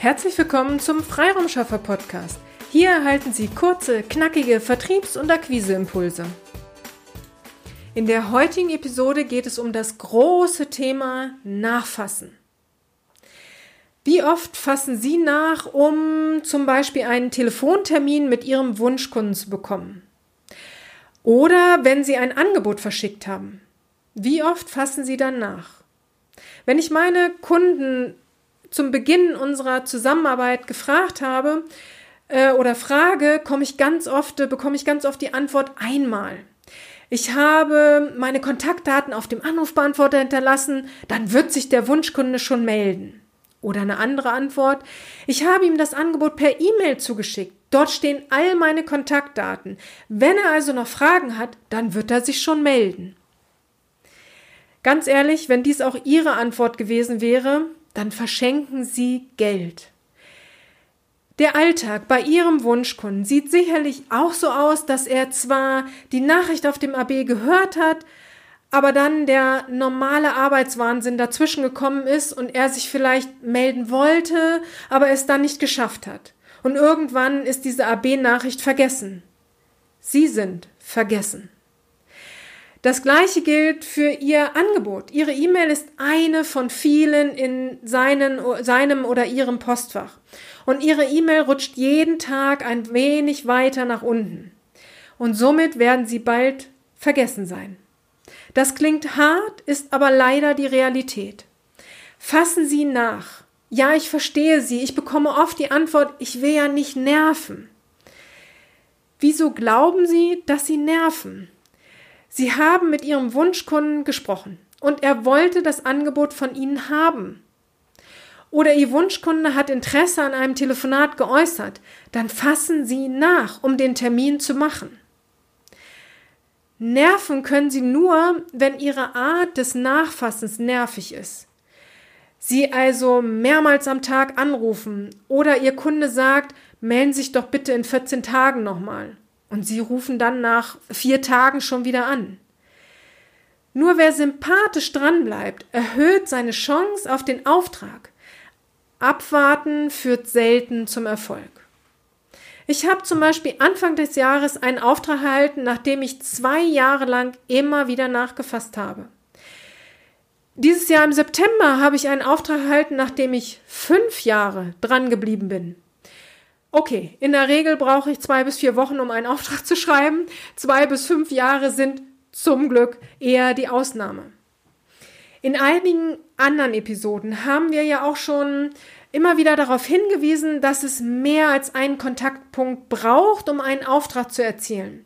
Herzlich willkommen zum Freiraumschaffer Podcast. Hier erhalten Sie kurze, knackige Vertriebs- und Akquiseimpulse. In der heutigen Episode geht es um das große Thema Nachfassen. Wie oft fassen Sie nach, um zum Beispiel einen Telefontermin mit Ihrem Wunschkunden zu bekommen? Oder wenn Sie ein Angebot verschickt haben? Wie oft fassen Sie dann nach? Wenn ich meine Kunden zum Beginn unserer Zusammenarbeit gefragt habe äh, oder frage, komme ich ganz oft, bekomme ich ganz oft die Antwort einmal. Ich habe meine Kontaktdaten auf dem Anrufbeantworter hinterlassen, dann wird sich der Wunschkunde schon melden. Oder eine andere Antwort. Ich habe ihm das Angebot per E-Mail zugeschickt. Dort stehen all meine Kontaktdaten. Wenn er also noch Fragen hat, dann wird er sich schon melden. Ganz ehrlich, wenn dies auch Ihre Antwort gewesen wäre, dann verschenken Sie Geld. Der Alltag bei Ihrem Wunschkunden sieht sicherlich auch so aus, dass er zwar die Nachricht auf dem AB gehört hat, aber dann der normale Arbeitswahnsinn dazwischen gekommen ist und er sich vielleicht melden wollte, aber es dann nicht geschafft hat. Und irgendwann ist diese AB-Nachricht vergessen. Sie sind vergessen. Das gleiche gilt für Ihr Angebot. Ihre E-Mail ist eine von vielen in seinen, seinem oder Ihrem Postfach. Und Ihre E-Mail rutscht jeden Tag ein wenig weiter nach unten. Und somit werden Sie bald vergessen sein. Das klingt hart, ist aber leider die Realität. Fassen Sie nach. Ja, ich verstehe Sie. Ich bekomme oft die Antwort, ich will ja nicht nerven. Wieso glauben Sie, dass Sie nerven? Sie haben mit Ihrem Wunschkunden gesprochen und er wollte das Angebot von Ihnen haben. Oder Ihr Wunschkunde hat Interesse an einem Telefonat geäußert, dann fassen Sie nach, um den Termin zu machen. Nerven können Sie nur, wenn Ihre Art des Nachfassens nervig ist. Sie also mehrmals am Tag anrufen oder Ihr Kunde sagt, melden Sie sich doch bitte in 14 Tagen nochmal. Und sie rufen dann nach vier Tagen schon wieder an. Nur wer sympathisch dranbleibt, erhöht seine Chance auf den Auftrag. Abwarten führt selten zum Erfolg. Ich habe zum Beispiel Anfang des Jahres einen Auftrag erhalten, nachdem ich zwei Jahre lang immer wieder nachgefasst habe. Dieses Jahr im September habe ich einen Auftrag erhalten, nachdem ich fünf Jahre dran geblieben bin. Okay, in der Regel brauche ich zwei bis vier Wochen, um einen Auftrag zu schreiben. Zwei bis fünf Jahre sind zum Glück eher die Ausnahme. In einigen anderen Episoden haben wir ja auch schon immer wieder darauf hingewiesen, dass es mehr als einen Kontaktpunkt braucht, um einen Auftrag zu erzielen.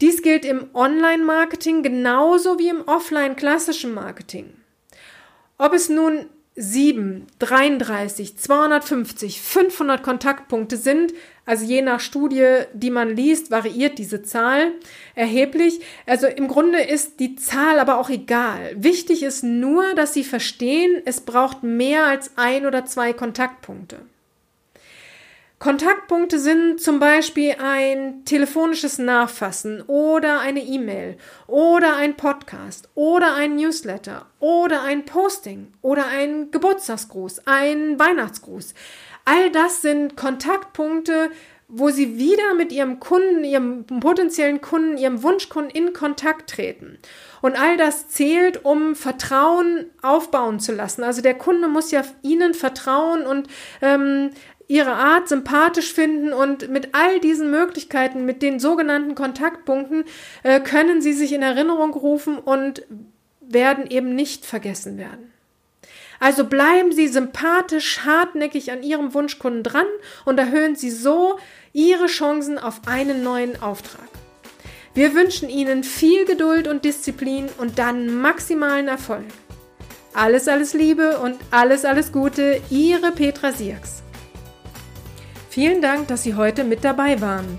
Dies gilt im Online-Marketing genauso wie im offline-klassischen Marketing. Ob es nun 7, 33, 250, 500 Kontaktpunkte sind. Also je nach Studie, die man liest, variiert diese Zahl erheblich. Also im Grunde ist die Zahl aber auch egal. Wichtig ist nur, dass Sie verstehen, es braucht mehr als ein oder zwei Kontaktpunkte. Kontaktpunkte sind zum Beispiel ein telefonisches Nachfassen oder eine E-Mail oder ein Podcast oder ein Newsletter oder ein Posting oder ein Geburtstagsgruß, ein Weihnachtsgruß. All das sind Kontaktpunkte, wo Sie wieder mit Ihrem Kunden, Ihrem potenziellen Kunden, Ihrem Wunschkunden in Kontakt treten. Und all das zählt, um Vertrauen aufbauen zu lassen. Also der Kunde muss ja Ihnen vertrauen und ähm, ihre Art sympathisch finden und mit all diesen Möglichkeiten, mit den sogenannten Kontaktpunkten, äh, können sie sich in Erinnerung rufen und werden eben nicht vergessen werden. Also bleiben Sie sympathisch, hartnäckig an Ihrem Wunschkunden dran und erhöhen Sie so Ihre Chancen auf einen neuen Auftrag. Wir wünschen Ihnen viel Geduld und Disziplin und dann maximalen Erfolg. Alles, alles Liebe und alles, alles Gute, Ihre Petra Sierks. Vielen Dank, dass Sie heute mit dabei waren.